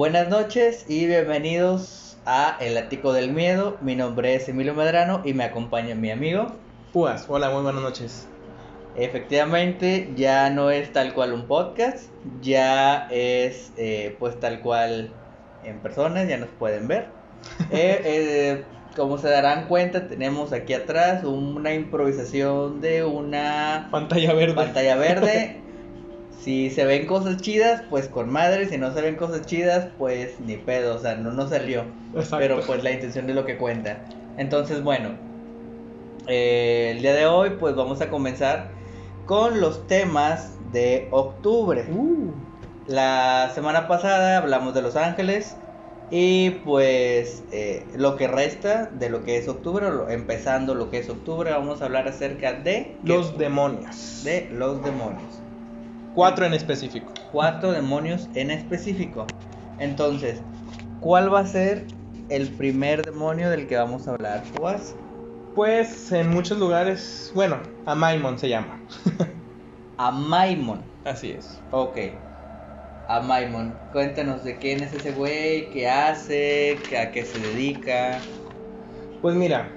Buenas noches y bienvenidos a El Ático del Miedo. Mi nombre es Emilio Medrano y me acompaña mi amigo. Púas, hola, muy buenas noches. Efectivamente, ya no es tal cual un podcast, ya es eh, pues tal cual en personas, ya nos pueden ver. Eh, eh, como se darán cuenta, tenemos aquí atrás una improvisación de una Pantalla verde. pantalla verde. Si se ven cosas chidas, pues con madre. Si no se ven cosas chidas, pues ni pedo. O sea, no nos salió. Exacto. Pero pues la intención es lo que cuenta. Entonces, bueno. eh, el día de hoy, pues vamos a comenzar con los temas de octubre. Uh, La semana pasada hablamos de Los Ángeles. Y pues eh, lo que resta de lo que es octubre, empezando lo que es octubre, vamos a hablar acerca de los demonios. de los demonios. Cuatro en específico. Cuatro demonios en específico. Entonces, ¿cuál va a ser el primer demonio del que vamos a hablar? Pues, Pues en muchos lugares, bueno, a Maimon se llama. a Maimon. Así es. Ok. A Maimon. Cuéntanos de quién es ese güey, qué hace, a qué se dedica. Pues mira,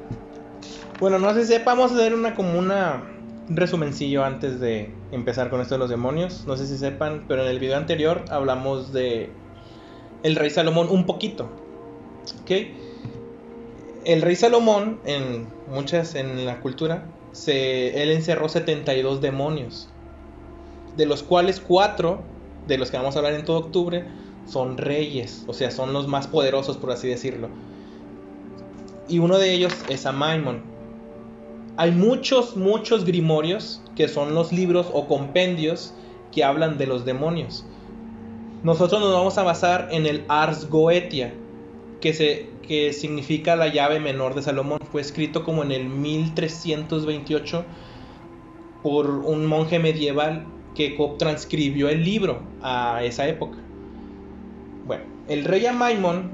bueno, no sé si sepa, vamos a hacer una como una un resumencillo antes de empezar con esto de los demonios. No sé si sepan, pero en el video anterior hablamos de el rey Salomón un poquito. El rey Salomón, en muchas, en la cultura, se, él encerró 72 demonios. De los cuales cuatro, de los que vamos a hablar en todo octubre, son reyes. O sea, son los más poderosos, por así decirlo. Y uno de ellos es Amaimon. Hay muchos, muchos grimorios, que son los libros o compendios que hablan de los demonios. Nosotros nos vamos a basar en el Ars Goetia, que, se, que significa la llave menor de Salomón. Fue escrito como en el 1328 por un monje medieval que transcribió el libro a esa época. Bueno, el rey Amaimon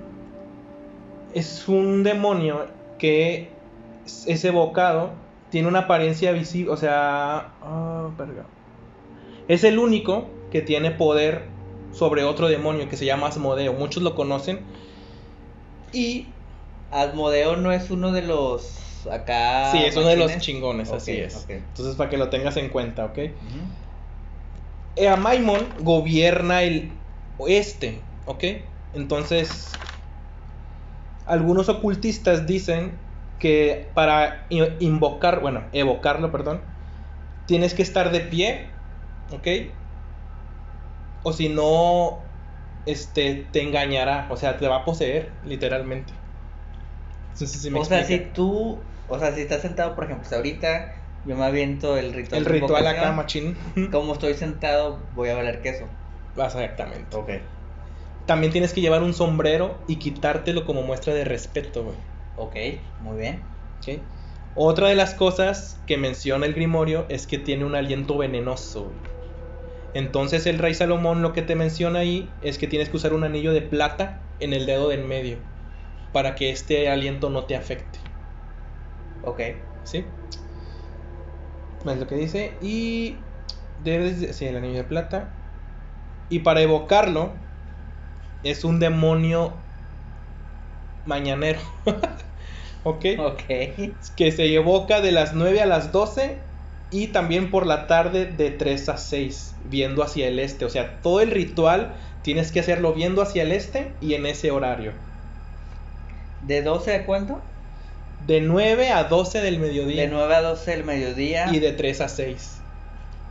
es un demonio que es evocado, tiene una apariencia visible, o sea, ah, verga. es el único que tiene poder sobre otro demonio que se llama Asmodeo. Muchos lo conocen. Y Asmodeo no es uno de los acá. sí, es uno de los chingones, así es. Entonces, para que lo tengas en cuenta, ¿ok? Amaimon gobierna el oeste, ¿ok? Entonces, algunos ocultistas dicen que para invocar, bueno, evocarlo, perdón, tienes que estar de pie, ¿ok? O si no, este, te engañará, o sea, te va a poseer, literalmente. No sé si me o sea, si tú, o sea, si estás sentado, por ejemplo, si ahorita yo me aviento el ritual. El ritual acá, machín. Como estoy sentado, voy a valer queso. Exactamente. Ok. También tienes que llevar un sombrero y quitártelo como muestra de respeto, güey. Ok, muy bien. Otra de las cosas que menciona el Grimorio es que tiene un aliento venenoso. Entonces el rey Salomón lo que te menciona ahí es que tienes que usar un anillo de plata en el dedo de en medio para que este aliento no te afecte. Ok. ¿Sí? Es lo que dice. Y debes de... Sí, el anillo de plata. Y para evocarlo es un demonio mañanero. ¿Ok? Ok. que se evoca de las 9 a las 12 y también por la tarde de 3 a 6, viendo hacia el este. O sea, todo el ritual tienes que hacerlo viendo hacia el este y en ese horario. ¿De 12 a cuánto? De 9 a 12 del mediodía De 9 a 12 del mediodía. y de 3 a 6.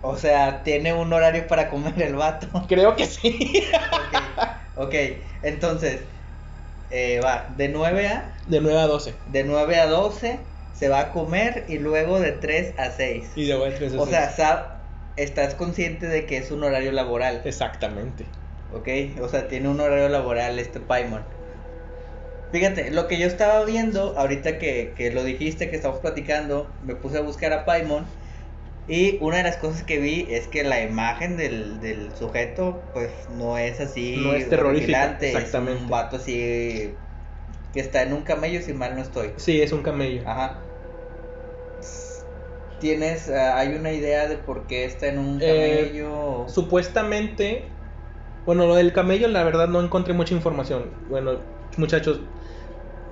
O sea, tiene un horario para comer el vato. Creo que sí. ok. Ok, entonces, eh, va, de 9 a, De 9 a 12. de 9 a 12 se va a comer y luego de 3 a 6. Y luego de 3 a O 6. sea, sab- estás consciente de que es un horario laboral. Exactamente. Ok, o sea, tiene un horario laboral este Paimon. Fíjate, lo que yo estaba viendo, ahorita que, que lo dijiste, que estamos platicando, me puse a buscar a Paimon. Y una de las cosas que vi es que la imagen del, del sujeto, pues no es así. No es terrorífica, exactamente. Es un vato así que está en un camello, si mal no estoy. Sí, es un camello. Ajá. ¿Tienes, ah, hay una idea de por qué está en un Eh, camello? Supuestamente, Bueno, lo del camello, la verdad no encontré mucha información. Bueno, muchachos,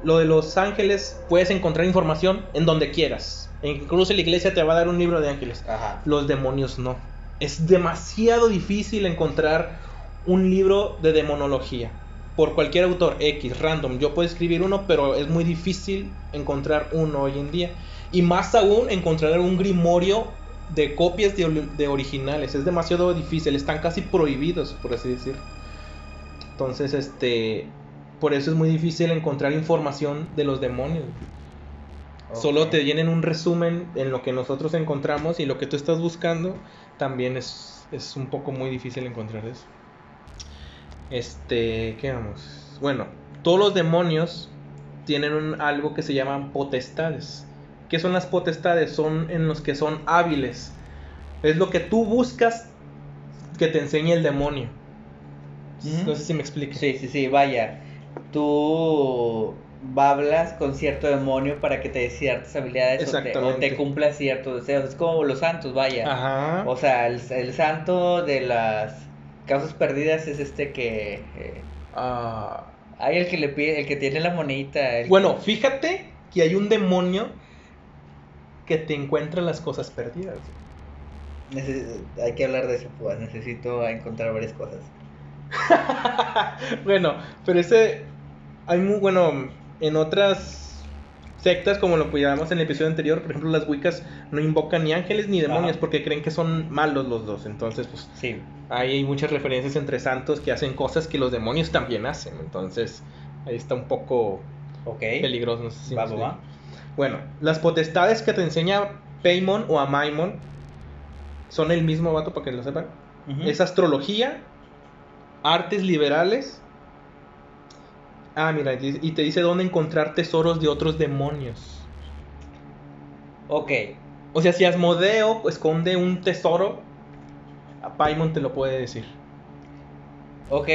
lo de los ángeles, puedes encontrar información en donde quieras. Incluso la iglesia te va a dar un libro de ángeles. Ajá. Los demonios no. Es demasiado difícil encontrar un libro de demonología. Por cualquier autor X, random. Yo puedo escribir uno, pero es muy difícil encontrar uno hoy en día. Y más aún encontrar un grimorio de copias de, de originales. Es demasiado difícil. Están casi prohibidos, por así decir. Entonces, este... Por eso es muy difícil encontrar información de los demonios. Solo te vienen un resumen en lo que nosotros encontramos y lo que tú estás buscando también es, es un poco muy difícil encontrar eso. Este, ¿qué vamos? Bueno, todos los demonios tienen un- algo que se llaman potestades. ¿Qué son las potestades? Son en los que son hábiles. Es lo que tú buscas que te enseñe el demonio. No sé si me explico. Sí, sí, sí, vaya. Tú hablas con cierto demonio para que te dé ciertas habilidades o te, o te cumpla ciertos deseos. Es como los santos, vaya. Ajá. O sea, el, el santo de las causas perdidas es este que... eh, Ah, hay el que le pide, el que tiene la monedita. el- Bueno, fíjate que hay un demonio que te encuentra las cosas perdidas. Hay que hablar de eso, pues. Necesito encontrar varias cosas. bueno, pero ese hay muy bueno en otras sectas como lo llamamos en el episodio anterior, por ejemplo, las Wiccas no invocan ni ángeles ni demonios Ajá. porque creen que son malos los dos. Entonces, pues Sí. ahí hay muchas referencias entre santos que hacen cosas que los demonios también hacen. Entonces, ahí está un poco Ok. peligroso. no sé si me Va, va, explico. va. Bueno, las potestades que te enseña Paimon o Amaimon son el mismo vato para que lo sepan. Es astrología, artes liberales. Ah, mira, y te dice dónde encontrar tesoros de otros demonios. Ok. O sea, si Asmodeo esconde un tesoro, a Paimon te lo puede decir. Ok,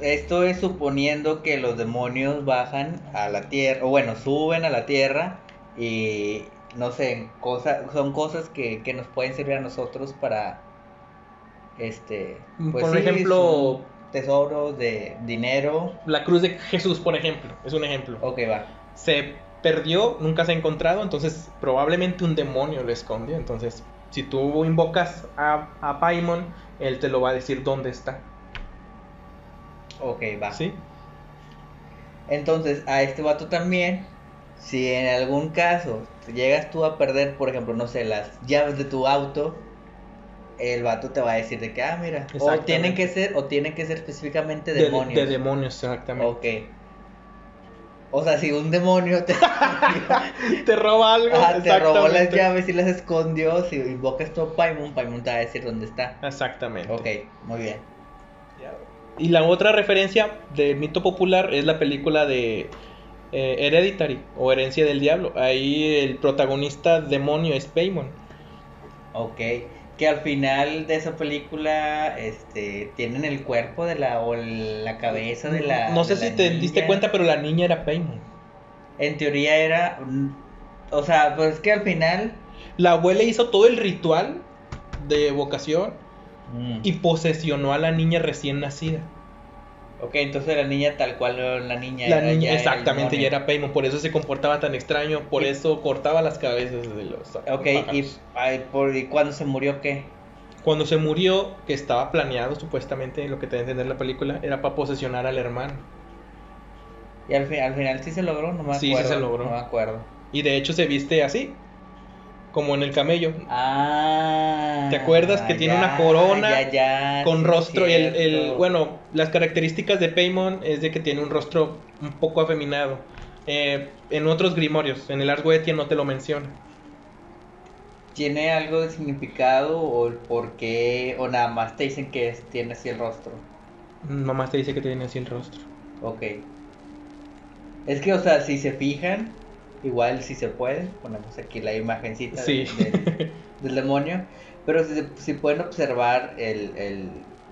esto es suponiendo que los demonios bajan a la tierra, o bueno, suben a la tierra y no sé, cosa, son cosas que, que nos pueden servir a nosotros para, este, pues Por sí, ejemplo- tesoros de dinero. La cruz de Jesús, por ejemplo, es un ejemplo. Ok, va. Se perdió, nunca se ha encontrado, entonces probablemente un demonio lo escondió. Entonces, si tú invocas a, a Paimon, él te lo va a decir dónde está. Ok, va. ¿Sí? Entonces, a este vato también, si en algún caso llegas tú a perder, por ejemplo, no sé, las llaves de tu auto, el vato te va a decir de que, ah, mira, o tienen que ser, o tienen que ser específicamente De- demonios. De, demonios, exactamente. Ok. O sea, si un demonio te, Te roba algo. Ajá, te robó las llaves y las escondió, si invocas a Paimon, Paimon te va a decir dónde está. Exactamente. Ok, muy bien. Y la otra referencia del mito popular es la película de eh, Hereditary o Herencia del Diablo. Ahí el protagonista demonio es Paimon. Ok. Que al final de esa película, este, tienen el cuerpo de la, o la cabeza de la... no sé si te diste cuenta, pero la niña era Paimon. En teoría era. O sea, pues es que al final. La abuela hizo todo el ritual de evocación mm, y posesionó a la niña recién nacida. Ok, entonces la niña tal cual la niña. La era- niña, ya era el exactamente, ya era Paimon, por eso se comportaba tan extraño, por Y- eso cortaba las cabezas de los Ok, y, ay, por, ¿y cuándo se murió qué? Cuando se murió, que estaba planeado supuestamente, lo que te a entender la película, era para posesionar al hermano. Y al, fin, al final sí se logró, no me acuerdo. Sí, sí se logró. No me acuerdo. Y de hecho se viste así, como en el camello, Ah. ¿Te acuerdas que tiene una corona ya, ya, con rostro y el, el- bueno, las características de Paimon es de que tiene un rostro un poco afeminado. Eh, en otros grimorios, en el Ars no te lo menciona. ¿Tiene algo de significado o el por qué? O nada más te dicen que es- tiene así el rostro. Mamá te dice que tiene así el rostro. Ok. Es que, o sea, si se fijan, igual si se puede, ponemos aquí la imagencita Sí. del, demonio. Pero si, si pueden observar el, el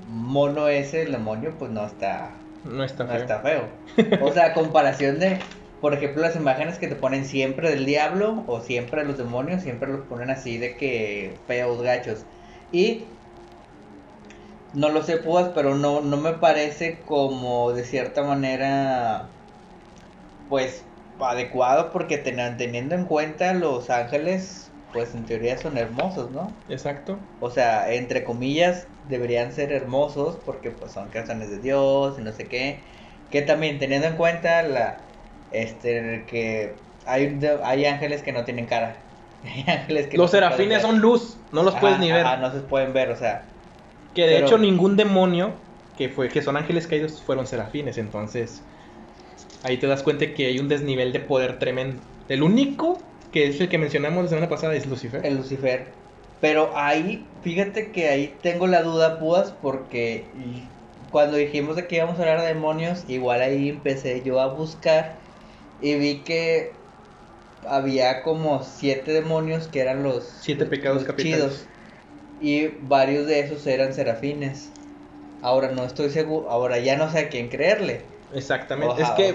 mono ese, el demonio, pues no está, No está no feo. está feo. O sea, a comparación de, por ejemplo, las imágenes que te ponen siempre del diablo o siempre de los demonios, siempre los ponen así de que feos, gachos. Y No lo sé, Púas, pero no, no me parece como de cierta manera, pues, adecuado porque ten- teniendo en cuenta los ángeles, pues en teoría son hermosos, ¿no? Exacto. O sea, entre comillas, deberían ser hermosos porque pues son creaciones de Dios y no sé qué. Que también teniendo en cuenta la este que hay, hay ángeles que no tienen cara. Hay ángeles que Los no serafines son luz, no los puedes ni ver. ajá, no se pueden ver, o sea, Que de Pero- hecho ningún demonio que fue que son ángeles caídos fueron serafines, entonces ahí te das cuenta que hay un desnivel de poder tremendo. El único que es el que mencionamos la semana pasada es Lucifer. el Lucifer. Pero ahí, fíjate que ahí tengo la duda, Púas, porque cuando dijimos de que íbamos a hablar de demonios, igual ahí empecé yo a buscar y vi que había como siete demonios que eran los Siete pecados los capitales. chidos y varios de esos eran serafines. Ahora no estoy seguro, ahora ya no sé a quién creerle. Exactamente. Es que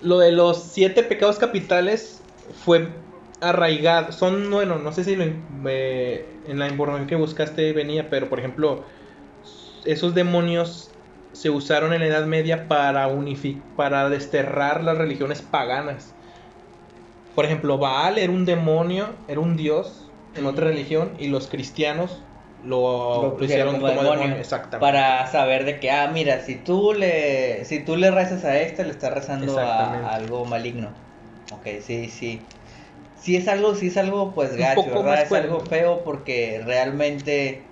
lo de los siete pecados capitales fue arraigado. Son, bueno, no sé si lo, eh, en la información que buscaste venía, pero por ejemplo, esos demonios se usaron en la Edad Media para para desterrar las religiones paganas. Por ejemplo, Baal era un demonio, era un dios en otra religión y los cristianos lo, lo hicieron como, demonio. Exactamente. Para saber de que, ah, mira, si tú le, si tú le rezas a este, le estás rezando a, algo maligno. Ok, sí, sí. Sí es algo, sí es algo pues gacho, ¿verdad? Es algo feo porque realmente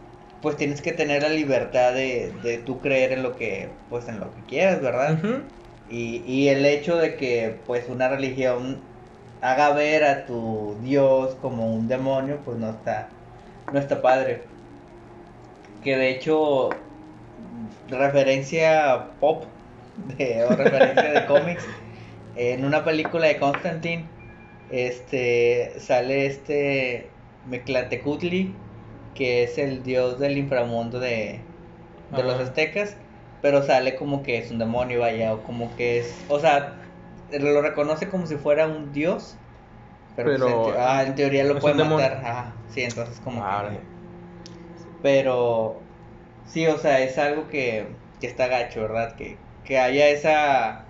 pues tienes que tener la libertad de, de tú creer en lo que, pues en lo que quieras, ¿verdad? Y, y el hecho de que pues una religión haga ver a tu Dios como un demonio, pues no está, no está padre. Que de hecho, referencia pop de, o referencia de cómics, en una película de Constantine, este sale este Meclatecutli, que es el dios del inframundo de, de los aztecas, pero sale como que es un demonio, vaya, o como que es, o sea, lo reconoce como si fuera un dios, pero, pues, en, te- ah, en teoría lo puede matar, ajá, sí, entonces como Ah, que, órale. Pero sí, o sea, es algo que, que está gacho, ¿verdad? Que, que haya esa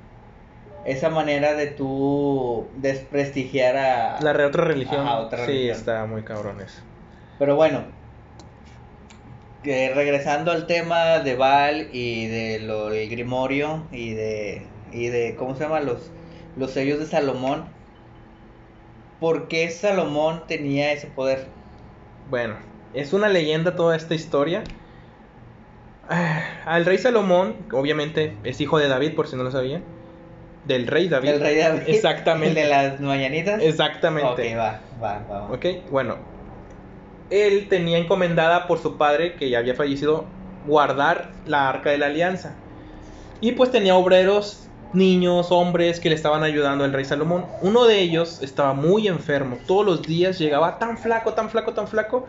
esa manera de tú desprestigiar a La otra religión. Otra sí, religión. está muy cabrón eso. Pero bueno, regresando al tema de Val y de lo del Grimorio y de y de cómo se llama los los sellos de Salomón. ¿Por qué Salomón tenía ese poder? Bueno, es una leyenda toda esta historia. Ah, Al rey Salomón, obviamente, es hijo de David, por si no lo sabían. Del rey David. El rey David. Exactamente. El de las mañanitas. Exactamente. Ok, va, va, va. va. Ok, bueno. Él tenía encomendada por su padre, que ya había fallecido, guardar la arca de la alianza. Y pues tenía obreros, niños, hombres que le estaban ayudando al rey Salomón. Uno de ellos estaba muy enfermo. Todos los días llegaba tan flaco, tan flaco, tan flaco.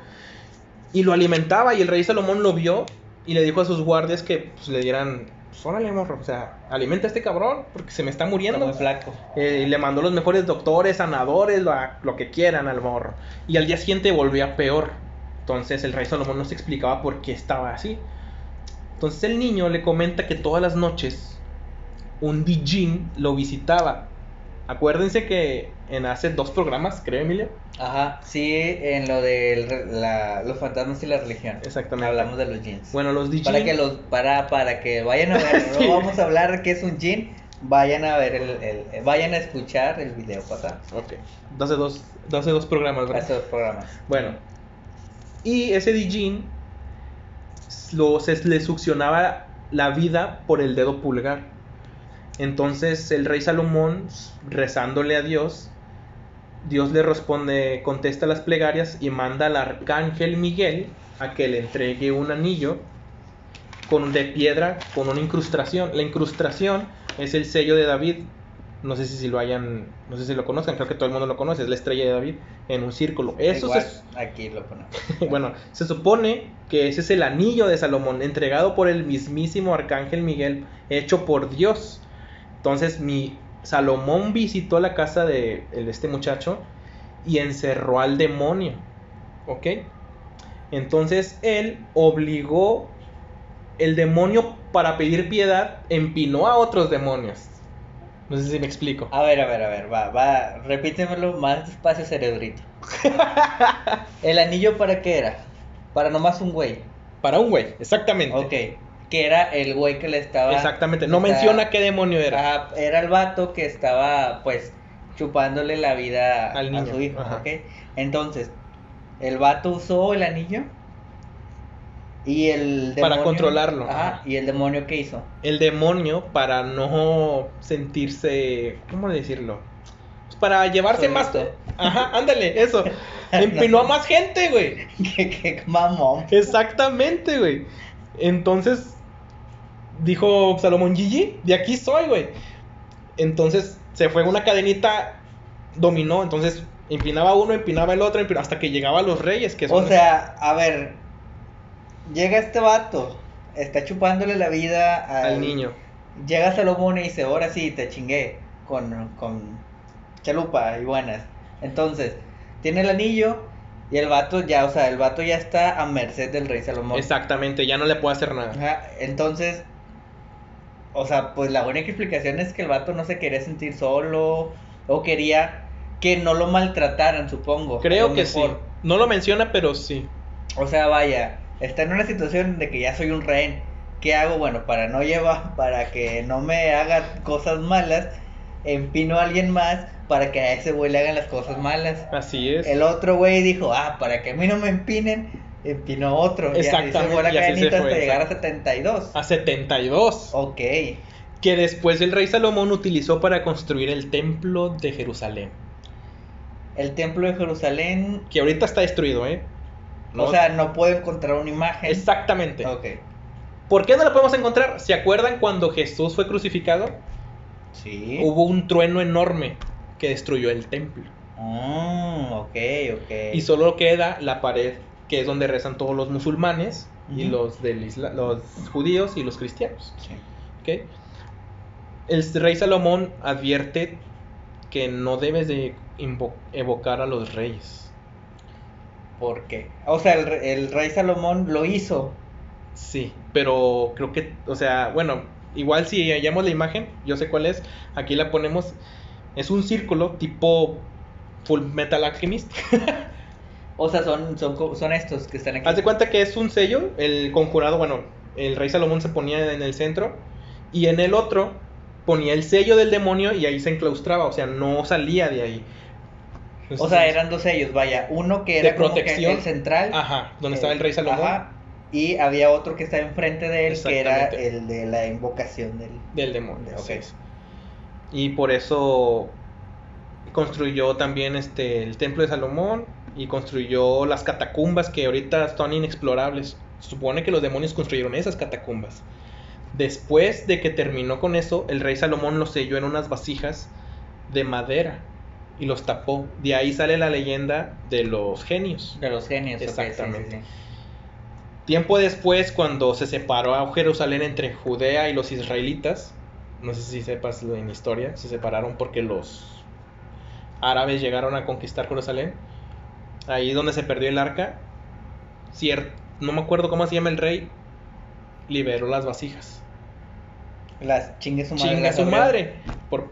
Y lo alimentaba. Y el rey Salomón lo vio y le dijo a sus guardias que pues, le dieran. Pues órale, morro. O sea, alimenta a este cabrón porque se me está Está muriendo. muy flaco. Eh, y le mandó los mejores doctores, sanadores, lo, lo que quieran al morro. Y al día siguiente volvía peor. Entonces el rey Salomón no se explicaba por qué estaba así. Entonces el niño le comenta que todas las noches un Dijin lo visitaba. Acuérdense que en hace dos programas, creo, Emilia. Ajá, sí, en lo de la, los fantasmas y la religión. Exactamente. Hablamos de los jeans. Bueno, los Dijin. Para que los para para que vayan a ver, Sí. no vamos a hablar de qué es un jean, vayan a ver el, el- vayan a escuchar el video pasado. Ok. Hace dos, hace dos programas, ¿verdad? Hace dos programas. Bueno, y ese Dijin lo, se le succionaba la vida por el dedo pulgar. Entonces el rey Salomón, rezándole a Dios, Dios le responde, contesta las plegarias y manda al arcángel Miguel a que le entregue un anillo con, de piedra con una incrustación. La incrustación es el sello de David. No sé si lo hayan, no sé si lo conozcan, creo que todo el mundo lo conoce, es la estrella de David en un círculo. Eso Igual, se, aquí lo ponemos. bueno, se supone que ese es el anillo de Salomón, entregado por el mismísimo arcángel Miguel, hecho por Dios. Entonces, mi Salomón visitó la casa de este muchacho y encerró al demonio. ¿Ok? Entonces, él obligó el demonio para pedir piedad empinó a otros demonios. No sé si me explico. A ver, a ver, a ver, va, va, repítemelo más despacio, cerebrito. ¿El anillo para qué era? Para nomás un güey. Para un güey, exactamente. Ok, que era el güey que le estaba... Exactamente. No estaba- menciona qué demonio era. Era el vato que estaba, pues, chupándole la vida Al a niño, su hijo. Entonces, el vato usó el anillo y el Para demonio... controlarlo, Ajá, y el demonio que hizo. El demonio para no sentirse, ¿cómo decirlo? Pues para llevarse más. Ajá, ándale, eso. Empinó a más gente, güey. que mamón. Exactamente, güey. Entonces, dijo Salomón Gigi, de aquí soy, güey. Entonces, se fue una cadenita, dominó, entonces empinaba uno, empinaba el otro, empinaba- hasta que llegaba a los reyes, que son... O sea, a ver, llega este vato, está chupándole la vida al, al niño. Llega Salomón y dice, ahora sí, te chingué con, con chalupa y buenas. Entonces, tiene el anillo y el vato ya, o sea, el vato ya está a merced del rey Salomón. Exactamente, ya no le puedo hacer nada. Ajá, entonces, o sea, pues la única explicación es que el vato no se quería sentir solo o quería que no lo maltrataran, supongo. Creo que sí. No lo menciona, pero sí. O sea, vaya, está en una situación de que ya soy un rehén. ¿Qué hago? Bueno, para no llevar, para que no me haga cosas malas, empino a alguien más para que a ese güey le hagan las cosas malas. Así es. El otro güey dijo, ah, para que a mí no me empinen, empinó otro. Exactamente, Y así se fue la fue, hasta llegar a exacto. 72. A 72. Ok. Que después el rey Salomón utilizó para construir el templo de Jerusalén. El templo de Jerusalén, Que ahorita está destruido, ¿eh? No- o sea, no puedo encontrar una imagen. Exactamente. Ok. ¿Por qué no lo podemos encontrar? ¿Se acuerdan cuando Jesús fue crucificado? Sí. Hubo un trueno enorme que destruyó el templo. Mm, ok, ok. Y solo queda la pared, que es donde rezan todos los musulmanes, y los, del isla- los judíos y los cristianos. Sí. ¿ok? El rey Salomón advierte que no debes de evocar a los reyes. ¿Por qué? O sea, el, el rey Salomón lo hizo. Sí, pero creo que, o sea, bueno, igual si hallamos la imagen, yo sé cuál es, aquí la ponemos, es un círculo tipo Full Metal Alchemist. O sea, son, son, son estos que están aquí. Haz de cuenta que es un sello, el conjurado, bueno, el rey Salomón se ponía en el centro y en el otro ponía el sello del demonio y ahí se enclaustraba, o sea, no salía de ahí. O sea, eran dos sellos, vaya. Uno que De era como que protección. el central. Ajá, donde eh, estaba el rey Salomón ajá, y había otro que estaba enfrente de él, que era el de la invocación del... del demonio. Ok. así es. Y por eso construyó también este el templo de Salomón y construyó las catacumbas que ahorita están inexplorables. Supone que los demonios construyeron esas catacumbas. Después de que terminó con eso, el rey Salomón los selló en unas vasijas de madera y los tapó. De ahí sale la leyenda de los genios. De los genios. ok, sí, sí, Exactamente. sí. Tiempo después, cuando se separó a Jerusalén entre Judea y los israelitas, no sé si sepas en historia, se separaron porque los árabes llegaron a conquistar Jerusalén. Ahí es donde se perdió el arca. Cier- no me acuerdo cómo se llama el rey, liberó las vasijas. Las chingue su madre. Chinga las su madre, por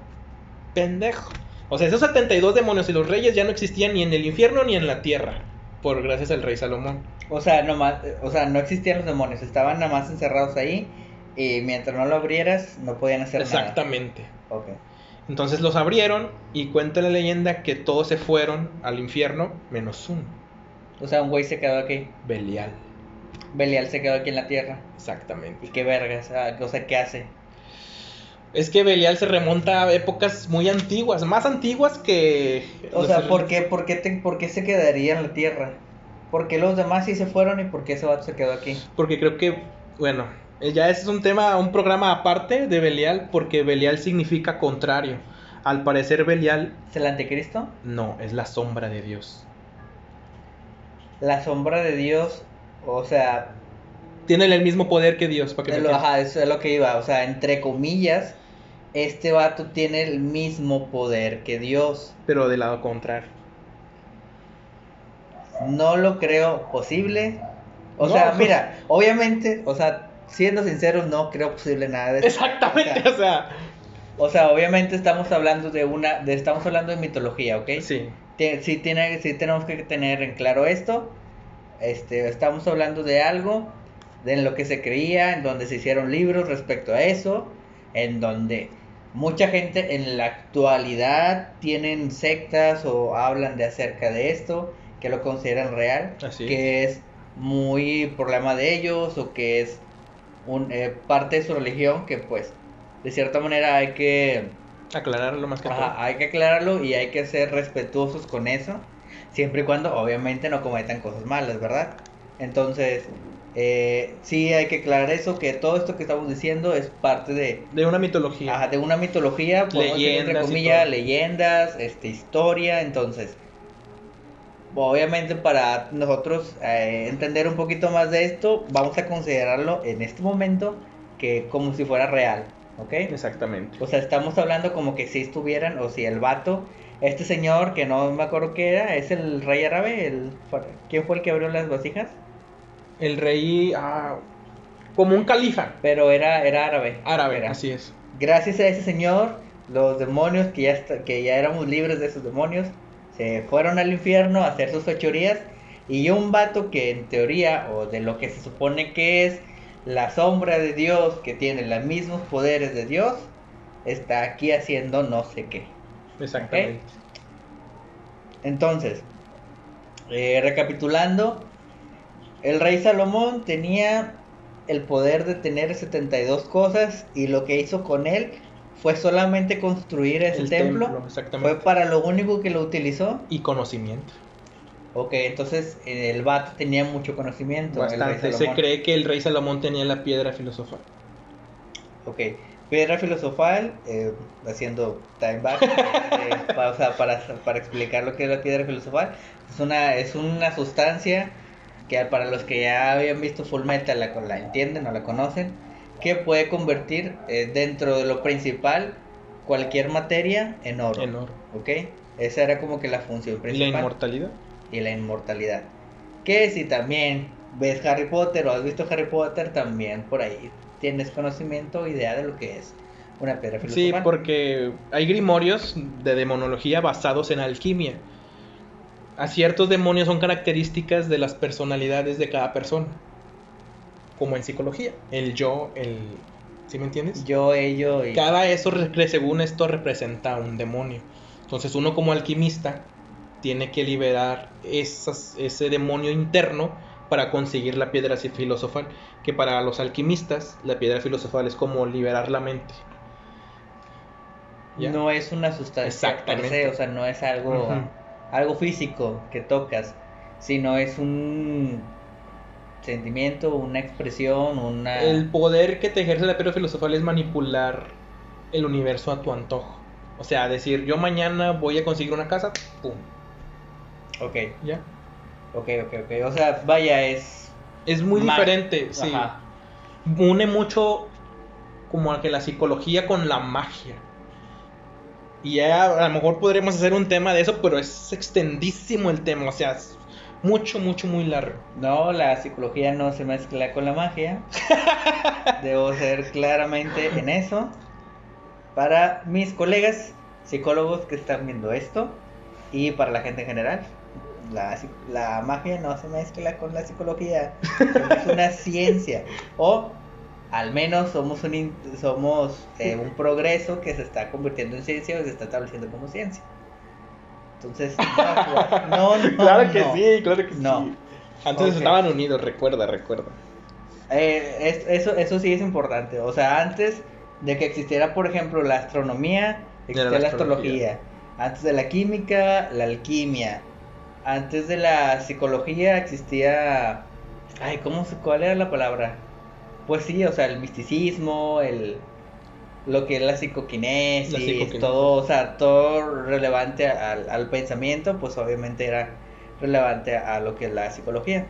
pendejo. O sea, esos 72 demonios y los reyes ya no existían ni en el infierno ni en la tierra, por gracias al rey Salomón. O sea, nomás, o sea, no existían los demonios, estaban nada más encerrados ahí y mientras no lo abrieras no podían hacer Exactamente. nada. Ok. Entonces los abrieron y cuenta la leyenda que todos se fueron al infierno menos uno, O sea, un güey se quedó aquí, Belial. Belial se quedó aquí en la tierra. Exactamente. ¿Y qué vergas? O sea, ¿qué hace? Es que Belial se remonta a épocas muy antiguas, más antiguas que... O sea, israelitas. ¿por qué, por, qué te- ¿por qué se quedaría en la tierra? ¿Por qué los demás sí se fueron y por qué ese vato se quedó aquí? Porque creo que, bueno, ya ese es un tema, un programa aparte de Belial, porque Belial significa contrario. Al parecer Belial ¿Es el anticristo? no, es la sombra de Dios. La sombra de Dios, o sea, Tiene el mismo poder que Dios, para que lo, ajá, eso es lo que iba, o sea, entre comillas, este vato tiene el mismo poder que Dios. Pero del lado contrario. No lo creo posible. O No, sea, pues- mira, obviamente, o sea, siendo sinceros, no creo posible nada de eso. Exactamente, o sea. O sea, obviamente estamos hablando de una, de, estamos hablando de mitología, ¿ok? Sí. Tie- sí, tiene, sí tenemos que tener en claro esto. Este, estamos hablando de algo de en lo que se creía, en donde se hicieron libros respecto a eso, en donde mucha gente en la actualidad tienen sectas o hablan de acerca de esto, que lo consideran real, Así es. que es muy problema de ellos o que es un, eh, parte de su religión que pues de cierta manera hay que Aclararlo más que Ajá, hay que aclararlo y hay que ser respetuosos con eso, siempre y cuando obviamente no cometan cosas malas, ¿verdad? Entonces, eh, sí hay que aclarar eso, que todo esto que estamos diciendo es parte de. De una mitología. ajá, de una mitología, decir, entre Leyendas y comillas, leyendas, este, historia, entonces, obviamente para nosotros eh, entender un poquito más de esto, vamos a considerarlo en este momento que como si fuera real, ¿ok? Exactamente. O sea, estamos hablando como que si estuvieran, o si el vato, este señor que no me acuerdo qué era, es el rey árabe, el, ¿quién fue el que abrió las vasijas? El rey. ah, como un califa. Pero era, era árabe. Árabe, Era. así es. Gracias a ese señor, los demonios que ya, está- que ya éramos libres de esos demonios, se fueron al infierno a hacer sus fechorías. Y un vato que en teoría, o de lo que se supone que es la sombra de Dios, que tiene los mismos poderes de Dios, está aquí haciendo no sé qué. Exactamente. Entonces, eh, recapitulando, el rey Salomón tenía el poder de tener 72 cosas y lo que hizo con él fue solamente construir ese El templo. templo, exactamente. Fue para lo único que lo utilizó. Y conocimiento. Ok, entonces eh, el vato tenía mucho conocimiento. Bastante. Se cree que el rey Salomón tenía la piedra filosofal. Ok, piedra filosofal, eh, haciendo time back, eh, pa- o sea, para, para explicar lo que es la piedra filosofal, es una, es una sustancia que para los que ya habían visto Full Metal la, la entienden o la conocen, que puede convertir eh, dentro de lo principal cualquier materia en oro. En oro. Ok, esa era como que la función Y la principal inmortalidad. y la inmortalidad. Que si también ves Harry Potter o has visto Harry Potter, también por ahí tienes conocimiento o idea de lo que es una piedra filosofal. Sí, porque hay grimorios de demonología basados en alquimia. A ciertos demonios son características de las personalidades de cada persona. Como en psicología. El yo, el... ¿Sí me entiendes? Yo, ello y... Cada eso, según esto, representa un demonio. Entonces uno como alquimista tiene que liberar esas- ese demonio interno para conseguir la piedra filosofal. Que para los alquimistas la piedra filosofal es como liberar la mente. ¿Ya? No es una sustancia per Exactamente. se, o sea, no es algo, algo físico que tocas, sino es un sentimiento, una expresión, una... El poder que te ejerce la piedra filosofal es manipular el universo a tu antojo. O sea, decir, yo mañana voy a conseguir una casa, pum, Ok, ya. ok, ok, ok. O sea, vaya, es... Es muy diferente, sí. Ajá. Une mucho como que la psicología con la magia. Y ya a lo mejor podremos hacer un tema de eso, pero es extendísimo el tema, o sea, es mucho, mucho, muy largo. No, la psicología no se mezcla con la magia. Debo ser claramente en eso. Para mis colegas psicólogos que están viendo esto y para la gente en general, la, la magia no se mezcla con la psicología. Es una ciencia. O al menos somos un, somos eh, un progreso que se está convirtiendo en ciencia o se está estableciendo como ciencia. Entonces, no, no, no, claro que no. sí, claro que No. sí. Antes Ok. estaban unidos, recuerda, recuerda. Eh, es- eso, eso sí es importante. O sea, antes de que existiera, por ejemplo, la astronomía, existía la la, astrología. astrología. Antes de la química, la alquimia. Antes de la psicología existía... Ay, ¿cómo se, ¿cuál era la palabra? Pues sí, o sea, el misticismo, el... Lo que es la psicoquinesis, La psicoquinesis. todo, o sea, todo relevante al, al pensamiento, pues obviamente era relevante a lo que es la psicología.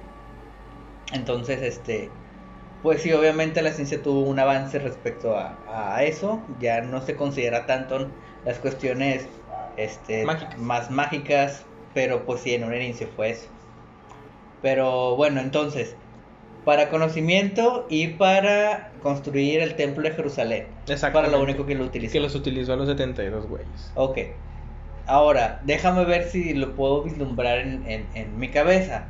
Entonces, este, pues sí, obviamente la ciencia tuvo un avance respecto a, a eso. Ya no se considera tanto las cuestiones este, Mágicas. más mágicas, pero pues sí, en un inicio fue eso. Pero bueno, entonces, Para conocimiento y para construir el templo de Jerusalén. Para Exactamente. lo único que lo utilizó. Que los utilizó a los 72 güeyes. Ok. Ahora, déjame ver si lo puedo vislumbrar en, en- en mi cabeza.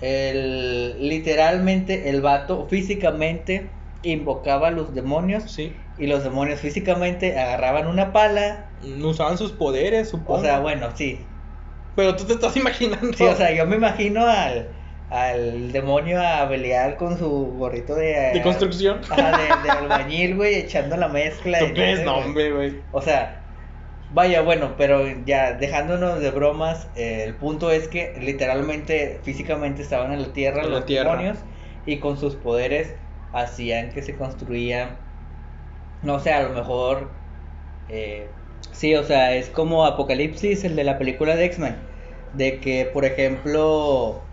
El, literalmente, el vato físicamente invocaba a los demonios Sí. y los demonios físicamente agarraban una pala. Usaban sus poderes, supongo. O sea, bueno, sí. Pero tú te estás imaginando. Sí, o sea, yo me imagino al, al demonio a Belial con su gorrito de... De construcción. Ajá, de, de albañil, güey, echando la mezcla. ¿Tú crees? No, güey. hombre, güey. O sea, vaya, bueno, pero ya dejándonos de bromas, eh, el punto es que literalmente, físicamente estaban en la tierra En la los tierra. demonios y con sus poderes hacían que se construían, no sé, a lo mejor, eh, sí, o sea, es como Apocalipsis, el de la película de X-Men, de que, por ejemplo,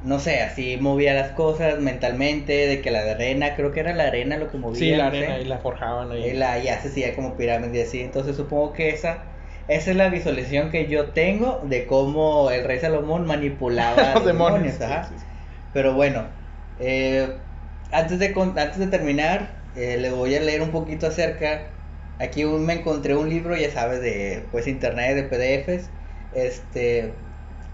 no sé, así movía las cosas mentalmente, de que la arena, creo que era la arena lo que movía. Sí, la no sé. arena y la forjaban ahí. Y la, ya se hacía como pirámide y así. Entonces supongo que esa, esa es la visualización que yo tengo de cómo el rey Salomón manipulaba a Los demonios. demonios. sí, ajá. sí, sí. Pero bueno, eh, antes, de, antes de terminar, eh, le voy a leer un poquito acerca. Aquí un- me encontré un libro, ya sabes, de pues internet, de PDFs, este,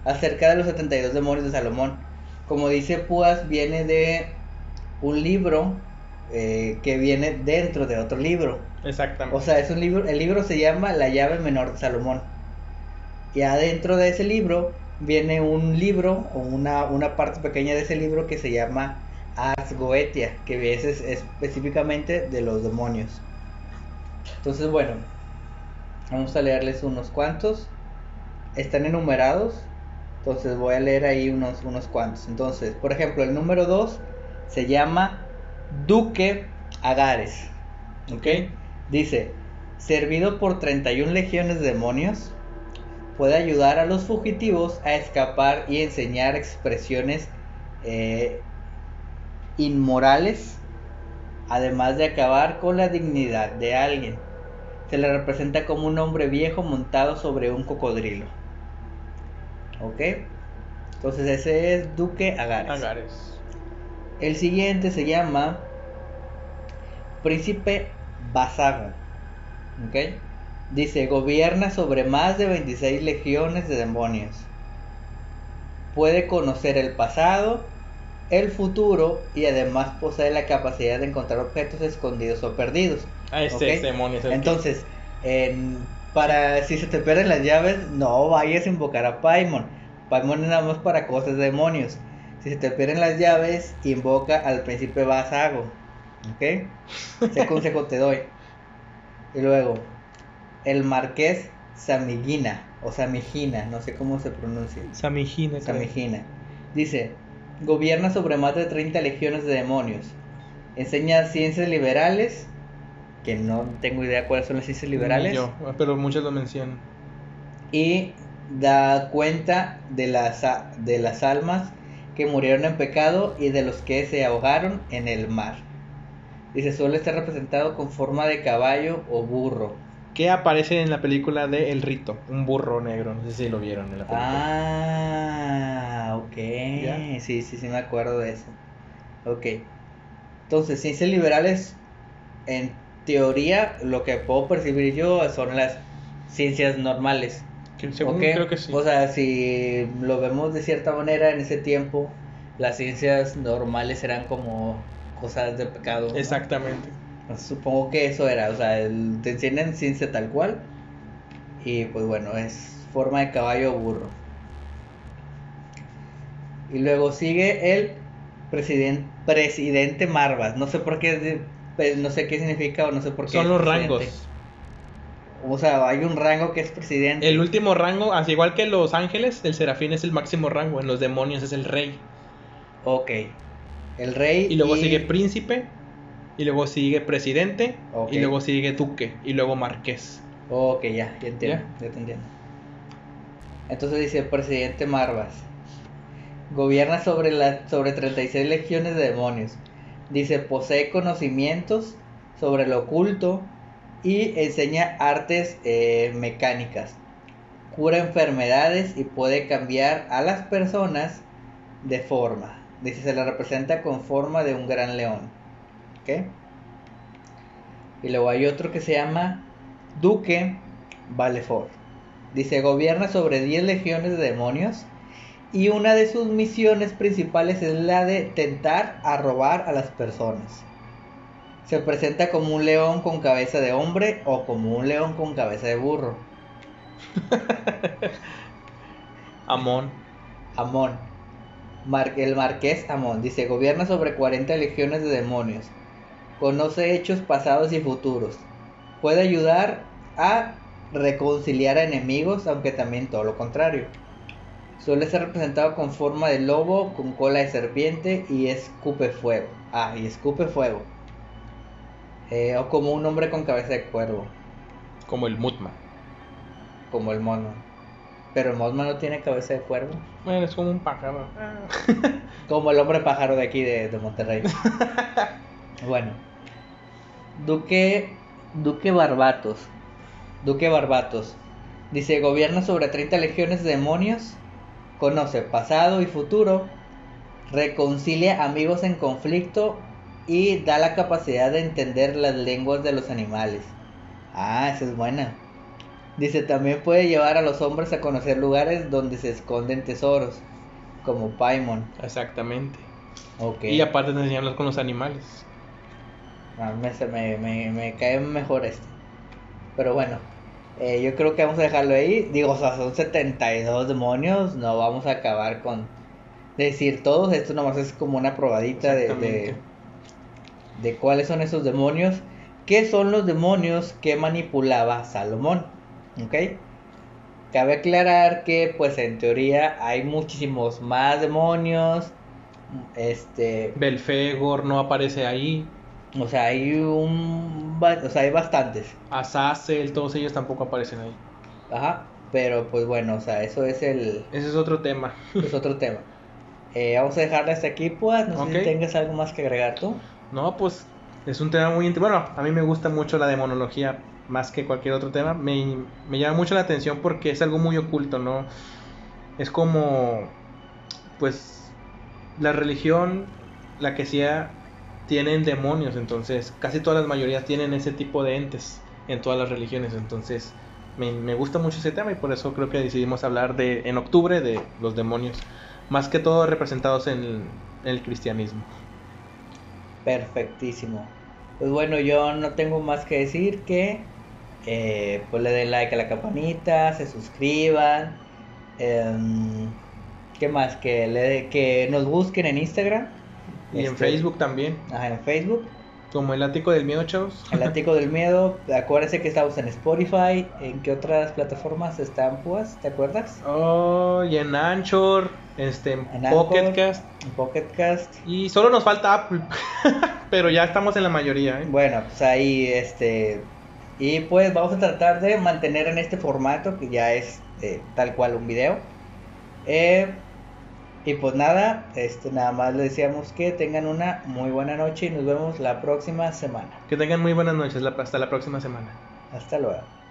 acerca de los 72 demonios de Salomón. Como dice Púas, viene de un libro eh, que viene dentro de otro libro. Exactamente. O sea, es un libro, el libro se llama La llave menor de Salomón. Y adentro de ese libro viene un libro o una, una parte pequeña de ese libro que se llama Ars Goetia, que es, es específicamente de los demonios. Entonces, bueno, vamos a leerles unos cuantos. Están enumerados, entonces voy a leer ahí unos, unos cuantos. Entonces, por ejemplo, el número 2 se llama Duque Agares. ¿Ok? Dice, servido por 31 legiones de demonios, puede ayudar a los fugitivos a escapar y enseñar expresiones eh, inmorales, además de acabar con la dignidad de alguien. Se le representa como un hombre viejo montado sobre un cocodrilo. ¿Ok? Entonces ese es Duque Agares. Agares. El siguiente se llama Príncipe Basago. ¿Ok? Dice, gobierna sobre más de 26 legiones de demonios. Puede conocer el pasado, el futuro y además posee la capacidad de encontrar objetos escondidos o perdidos. Ah, este, es el que- Entonces, en- para si se te pierden las llaves, no vayas a invocar a Paimon. Paimon es nada más para cosas de demonios. Si se te pierden las llaves, invoca al príncipe Basago. ¿Ok? Ese consejo te doy. Y luego, el marqués Samigina o Samigina, no sé cómo se pronuncia. Samijina. creo. Samigina. Dice, gobierna sobre más de 30 legiones de demonios. Enseña ciencias liberales, que no tengo idea cuáles son las ciencias liberales. Yo, pero muchos lo mencionan. Y da cuenta de las, de las almas que murieron en pecado y de los que se ahogaron en el mar. Dice, suele estar representado con forma de caballo o burro. Que aparece en la película de El Rito, un burro negro. No sé si lo vieron en la película. Ah, ok. ¿Ya? Sí, sí, sí me acuerdo de eso. Ok. Entonces, ciencias liberales, en teoría, lo que puedo percibir yo son las ciencias normales. Según ¿ok? creo que sí. O sea, si lo vemos de cierta manera en ese tiempo, las ciencias normales eran como cosas de pecado. ¿no? Exactamente. Supongo que eso era, o sea, el- te enseñan ciencia tal cual. Y pues bueno, es forma de caballo burro. Y luego sigue el presidente, presidente Marvas. No sé por qué, es de- pues, no sé qué significa o no sé por qué. Son los rangos. O sea, hay un rango que es presidente. El último rango, así igual que los ángeles, el serafín es el máximo rango. En los demonios es el rey. Ok. El rey. Y luego sigue príncipe. Y luego sigue presidente. Ok. Y luego sigue duque. Y luego marqués. Ok, ya, ya entiendo, ya te entiendo. Entonces dice presidente Marvas. Gobierna sobre, la, sobre 36 legiones de demonios. Dice, posee conocimientos sobre lo oculto y enseña artes eh, mecánicas. Cura enfermedades y puede cambiar a las personas de forma. Dice, se la representa con forma de un gran león. ¿Ok? Y luego hay otro que se llama Duque Valefort. Dice, gobierna sobre 10 legiones de demonios y una de sus misiones principales es la de tentar a robar a las personas. Se presenta como un león con cabeza de hombre o como un león con cabeza de burro. Amón. Amón. el marqués Amón dice, gobierna sobre 40 legiones de demonios. Conoce hechos pasados y futuros. Puede ayudar a reconciliar a enemigos, aunque también todo lo contrario. Suele ser representado con forma de lobo, con cola de serpiente y escupe fuego. Ah, y escupe fuego. Eh, o como un hombre con cabeza de cuervo. Como el Mutma. Como el mono. Pero el Mothman no tiene cabeza de cuervo. Bueno, es como un pájaro. como el hombre pájaro de aquí de, de Monterrey. bueno. Duque. Duque Barbatos. Duque Barbatos. Dice, gobierna sobre 30 legiones de demonios. Conoce pasado y futuro. Reconcilia amigos en conflicto. Y da la capacidad de entender las lenguas de los animales. Ah, esa es buena. Dice, también puede llevar a los hombres a conocer lugares donde se esconden tesoros, como Paimon. Exactamente. Okay. Y aparte de enseñarlos con los animales. A mí me, me, me, cae mejor este. Pero bueno, eh, yo creo que vamos a dejarlo ahí. Digo, o sea, son 72 demonios, no vamos a acabar con decir todos. Esto nomás es como una probadita de, de, de cuáles son esos demonios. ¿Qué son los demonios que manipulaba Salomón? ¿Ok? Cabe aclarar que, pues en teoría, hay muchísimos más demonios. Este. Belfegor no aparece ahí. O sea, hay un. O sea, hay bastantes. Azazel, todos ellos tampoco aparecen ahí. Ajá. Pero pues bueno, o sea, eso es el. Ese es otro tema. Es otro tema. Eh, vamos a dejarle hasta aquí, pues. No sé si tengas algo más que agregar tú. No, pues es un tema muy. Bueno, a mí me gusta mucho la demonología más que cualquier otro tema, me, llama mucho la atención porque es algo muy oculto, ¿no? Es como, pues, la religión, la que sea, tienen demonios, entonces casi todas las mayorías tienen ese tipo de entes en todas las religiones, entonces me, gusta mucho ese tema y por eso creo que decidimos hablar de, en octubre de los demonios, más que todo representados en el cristianismo. Perfectísimo. Pues bueno, yo no tengo más que decir que eh, pues le den like a la campanita, se suscriban. Em, ¿Qué más? Que, le, que nos busquen en Instagram. Y en este, Facebook también. Ajá, en Facebook. Como el ático del miedo, chavos. El ático del miedo. Acuérdense que estamos en Spotify. ¿En qué otras plataformas están, pues? ¿Te acuerdas? Oh, y en Anchor. Este, en, Pocketcast. En Pocketcast. Y solo nos falta Apple. Pero ya estamos en la mayoría. ¿eh? Bueno, pues ahí, este y pues vamos a tratar de mantener en este formato que ya es eh, tal cual un video. Eh, y pues nada, este, nada más les decíamos que tengan una muy buena noche y nos vemos la próxima semana. Que tengan muy buenas noches, hasta la próxima semana. Hasta luego.